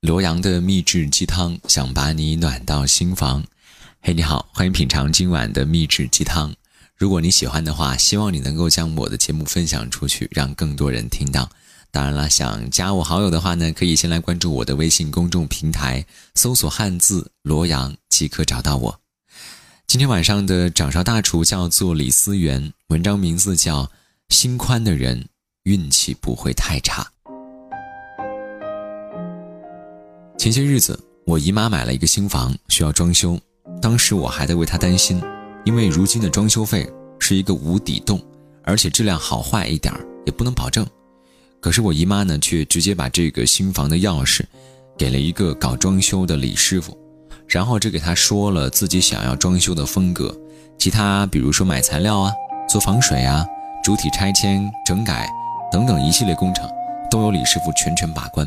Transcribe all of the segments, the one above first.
罗阳的秘制鸡汤，想把你暖到心房。嘿，你好，欢迎品尝今晚的秘制鸡汤。如果你喜欢的话，希望你能够将我的节目分享出去，让更多人听到。当然了，想加我好友的话呢，可以先来关注我的微信公众平台，搜索汉字罗阳即可找到我。今天晚上的掌勺大厨叫做李思源，文章名字叫《心宽的人运气不会太差》。前些日子，我姨妈买了一个新房，需要装修。当时我还在为她担心，因为如今的装修费是一个无底洞，而且质量好坏一点也不能保证。可是我姨妈呢，却直接把这个新房的钥匙给了一个搞装修的李师傅，然后只给他说了自己想要装修的风格，其他比如说买材料啊、做防水啊、主体拆迁、整改等等一系列工程，都由李师傅全权把关。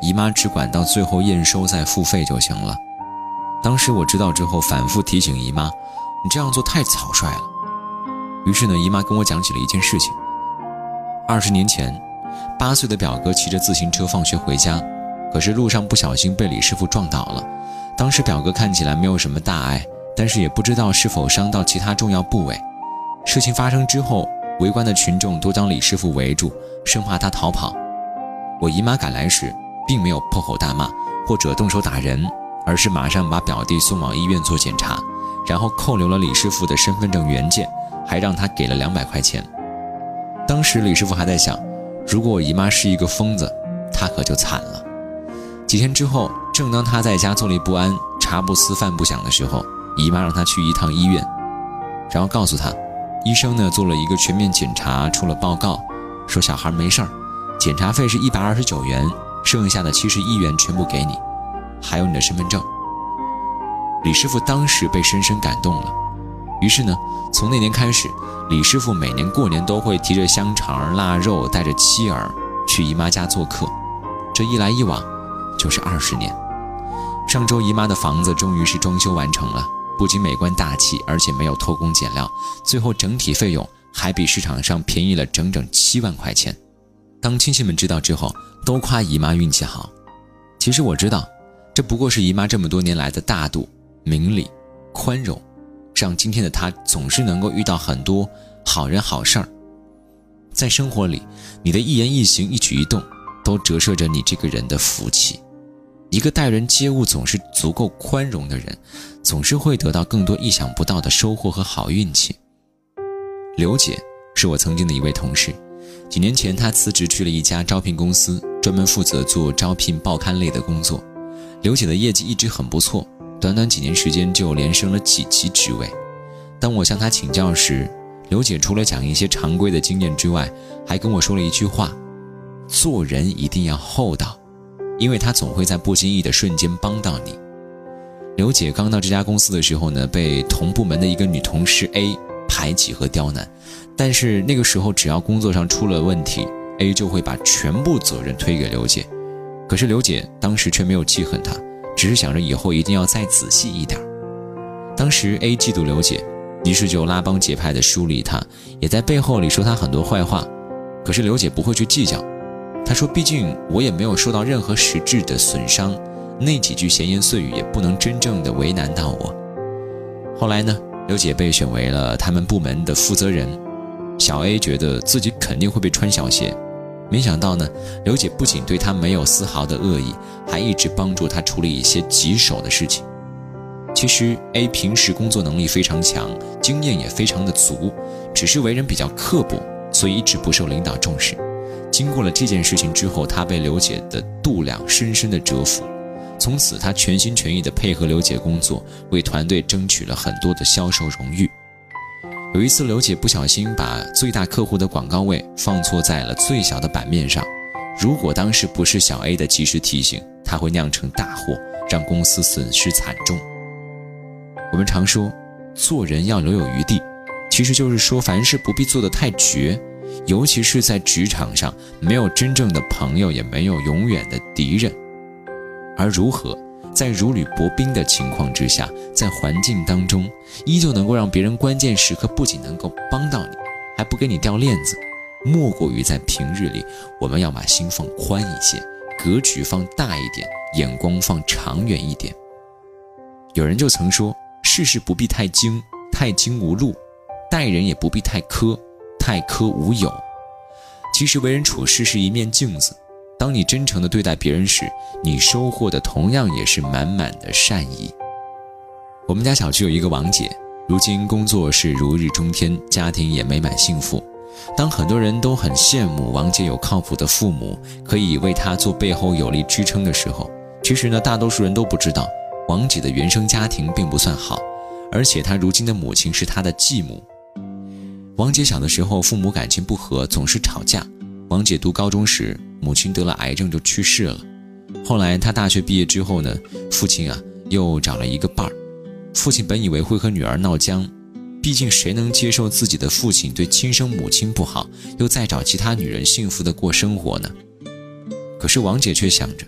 姨妈只管到最后验收再付费就行了。当时我知道之后，反复提醒姨妈：“你这样做太草率了。”于是呢，姨妈跟我讲起了一件事情。二十年前，八岁的表哥骑着自行车放学回家，可是路上不小心被李师傅撞倒了。当时表哥看起来没有什么大碍，但是也不知道是否伤到其他重要部位。事情发生之后，围观的群众都将李师傅围住，生怕他逃跑。我姨妈赶来时。并没有破口大骂或者动手打人，而是马上把表弟送往医院做检查，然后扣留了李师傅的身份证原件，还让他给了两百块钱。当时李师傅还在想，如果我姨妈是一个疯子，他可就惨了。几天之后，正当他在家坐立不安、茶不思饭不想的时候，姨妈让他去一趟医院，然后告诉他，医生呢做了一个全面检查，出了报告，说小孩没事儿，检查费是一百二十九元。剩下的七十一元全部给你，还有你的身份证。李师傅当时被深深感动了，于是呢，从那年开始，李师傅每年过年都会提着香肠、腊肉，带着妻儿去姨妈家做客。这一来一往，就是二十年。上周姨妈的房子终于是装修完成了，不仅美观大气，而且没有偷工减料，最后整体费用还比市场上便宜了整整七万块钱。当亲戚们知道之后，都夸姨妈运气好。其实我知道，这不过是姨妈这么多年来的大度、明理、宽容，让今天的她总是能够遇到很多好人好事儿。在生活里，你的一言一行、一举一动，都折射着你这个人的福气。一个待人接物总是足够宽容的人，总是会得到更多意想不到的收获和好运气。刘姐是我曾经的一位同事。几年前，他辞职去了一家招聘公司，专门负责做招聘报刊类的工作。刘姐的业绩一直很不错，短短几年时间就连升了几级职位。当我向她请教时，刘姐除了讲一些常规的经验之外，还跟我说了一句话：做人一定要厚道，因为她总会在不经意的瞬间帮到你。刘姐刚到这家公司的时候呢，被同部门的一个女同事 A。排挤和刁难，但是那个时候只要工作上出了问题，A 就会把全部责任推给刘姐。可是刘姐当时却没有记恨他，只是想着以后一定要再仔细一点。当时 A 嫉妒刘姐，于是就拉帮结派的疏离她，也在背后里说她很多坏话。可是刘姐不会去计较，她说：“毕竟我也没有受到任何实质的损伤，那几句闲言碎语也不能真正的为难到我。”后来呢？刘姐被选为了他们部门的负责人，小 A 觉得自己肯定会被穿小鞋，没想到呢，刘姐不仅对他没有丝毫的恶意，还一直帮助他处理一些棘手的事情。其实 A 平时工作能力非常强，经验也非常的足，只是为人比较刻薄，所以一直不受领导重视。经过了这件事情之后，他被刘姐的度量深深的折服。从此，他全心全意的配合刘姐工作，为团队争取了很多的销售荣誉。有一次，刘姐不小心把最大客户的广告位放错在了最小的版面上，如果当时不是小 A 的及时提醒，他会酿成大祸，让公司损失惨重。我们常说，做人要留有余地，其实就是说，凡事不必做得太绝，尤其是在职场上，没有真正的朋友，也没有永远的敌人。而如何在如履薄冰的情况之下，在环境当中依旧能够让别人关键时刻不仅能够帮到你，还不给你掉链子，莫过于在平日里我们要把心放宽一些，格局放大一点，眼光放长远一点。有人就曾说：“世事不必太精，太精无路；待人也不必太苛，太苛无有。”其实为人处事是一面镜子，当你真诚地对待别人时，你收获的同样也是满满的善意。我们家小区有一个王姐，如今工作是如日中天，家庭也美满幸福。当很多人都很羡慕王姐有靠谱的父母，可以为她做背后有力支撑的时候，其实呢，大多数人都不知道，王姐的原生家庭并不算好，而且她如今的母亲是她的继母。王姐小的时候，父母感情不和，总是吵架。王姐读高中时，母亲得了癌症就去世了。后来他大学毕业之后呢，父亲啊又找了一个伴儿。父亲本以为会和女儿闹僵。毕竟，谁能接受自己的父亲对亲生母亲不好，又再找其他女人幸福的过生活呢？可是王姐却想着，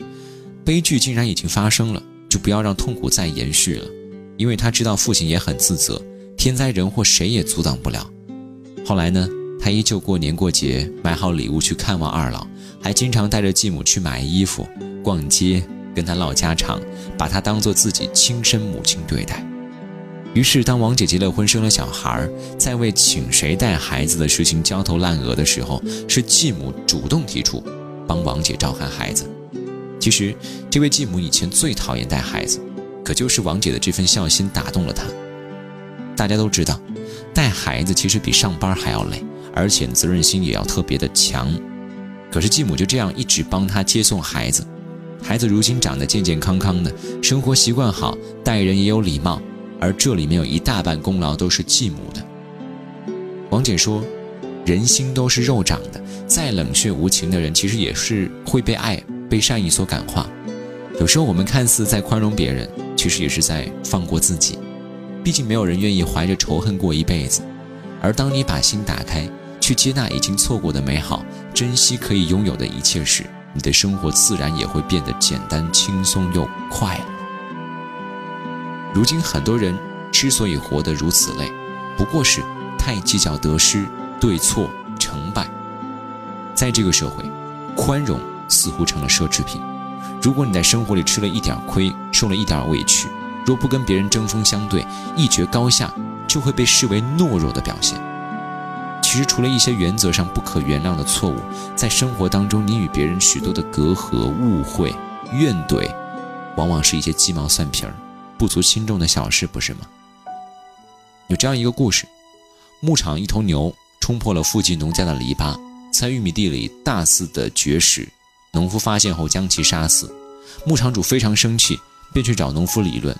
悲剧竟然已经发生了，就不要让痛苦再延续了。因为她知道父亲也很自责，天灾人祸谁也阻挡不了。后来呢，她依旧过年过节，买好礼物去看望二老，还经常带着继母去买衣服、逛街，跟他唠家常，把她当做自己亲生母亲对待。于是，当王姐结了婚、生了小孩，在为请谁带孩子的事情焦头烂额的时候，是继母主动提出帮王姐照看孩子。其实，这位继母以前最讨厌带孩子，可就是王姐的这份孝心打动了她。大家都知道，带孩子其实比上班还要累，而且责任心也要特别的强。可是继母就这样一直帮他接送孩子，孩子如今长得健健康康的，生活习惯好，待人也有礼貌。而这里面有一大半功劳都是继母的。王姐说：“人心都是肉长的，再冷血无情的人，其实也是会被爱、被善意所感化。有时候我们看似在宽容别人，其实也是在放过自己。毕竟没有人愿意怀着仇恨过一辈子。而当你把心打开，去接纳已经错过的美好，珍惜可以拥有的一切时，你的生活自然也会变得简单、轻松又快乐。”如今很多人之所以活得如此累，不过是太计较得失、对错、成败。在这个社会，宽容似乎成了奢侈品。如果你在生活里吃了一点亏，受了一点委屈，若不跟别人针锋相对，一决高下，就会被视为懦弱的表现。其实，除了一些原则上不可原谅的错误，在生活当中，你与别人许多的隔阂、误会、怨怼，往往是一些鸡毛蒜皮儿。不足轻重的小事，不是吗？有这样一个故事：牧场一头牛冲破了附近农家的篱笆，在玉米地里大肆的绝食。农夫发现后将其杀死，牧场主非常生气，便去找农夫理论。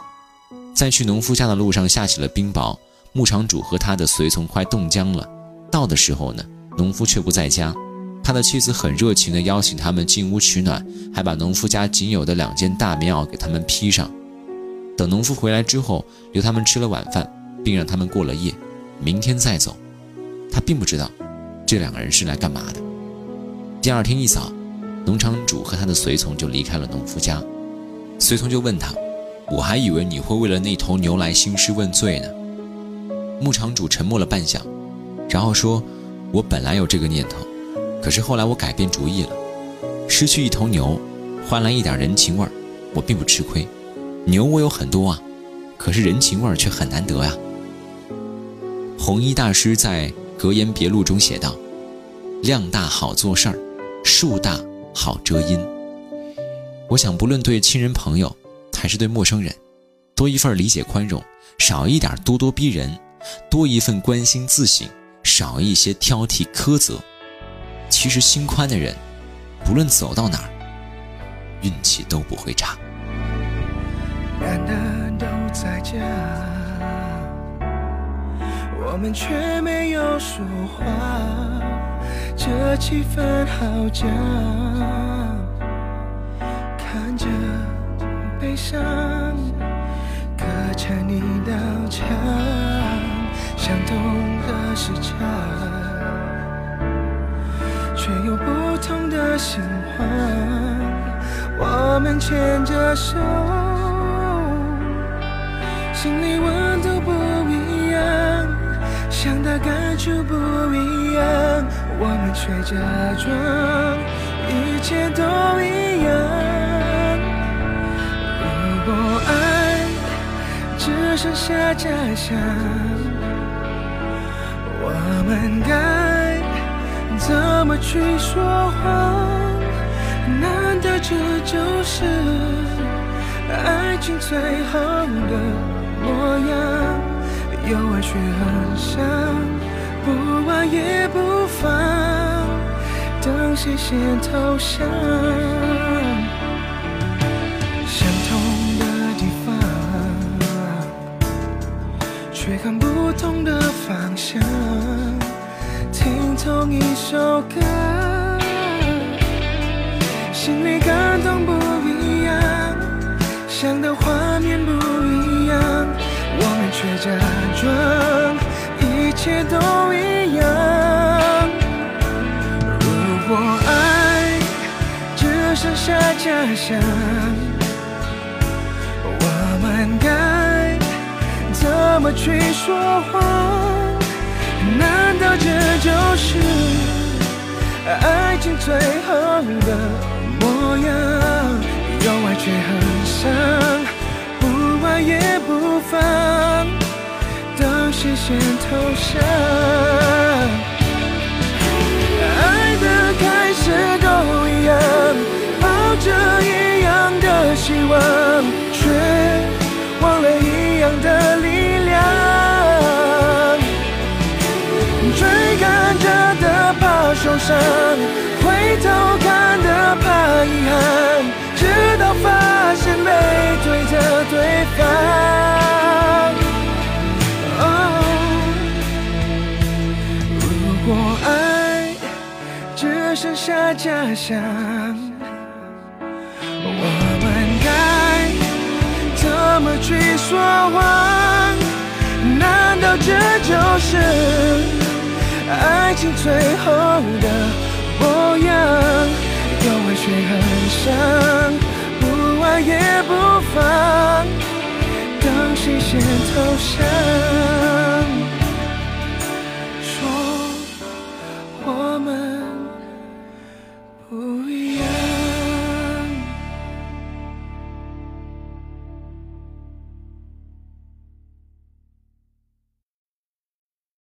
在去农夫家的路上下起了冰雹，牧场主和他的随从快冻僵了。到的时候呢，农夫却不在家，他的妻子很热情地邀请他们进屋取暖，还把农夫家仅有的两件大棉袄给他们披上。等农夫回来之后，留他们吃了晚饭，并让他们过了夜，明天再走。他并不知道这两个人是来干嘛的。第二天一早，农场主和他的随从就离开了农夫家。随从就问他：“我还以为你会为了那头牛来兴师问罪呢。”牧场主沉默了半晌，然后说：“我本来有这个念头，可是后来我改变主意了。失去一头牛，换来一点人情味儿，我并不吃亏。”牛我有很多啊，可是人情味儿却很难得呀。弘一大师在《格言别录》中写道：“量大好做事儿，树大好遮阴。”我想，不论对亲人朋友，还是对陌生人，多一份理解宽容，少一点咄咄逼人；多一份关心自省，少一些挑剔苛责。其实心宽的人，不论走到哪儿，运气都不会差。难的都在家，我们却没有说话，这气氛好僵。看着悲伤，隔着你道墙，相同的时差，却有不同的心慌。我们牵着手。心里温度不一样，想的感触不一样，我们却假装一切都一样。如果爱只剩下假象，我们该怎么去说谎？难道这就是爱情最后的模样？有爱却很伤，不爱也不放，等谁先投降？相同的地方，却看不同的方向。同一首歌，心里感动不一样，想的画面不一样，我们却假装一切都一样。如果爱只剩下假象，我们该怎么去说谎？这就是爱情最后的模样？有爱却很伤，不爱也不放，等谁先投降？伤，回头看的怕遗憾，直到发现背对着对方。哦，如果爱只剩下假象，我们该怎么去说谎？难道这就是爱情最后的模样？有爱却很伤，不爱也不放，等谁先投降？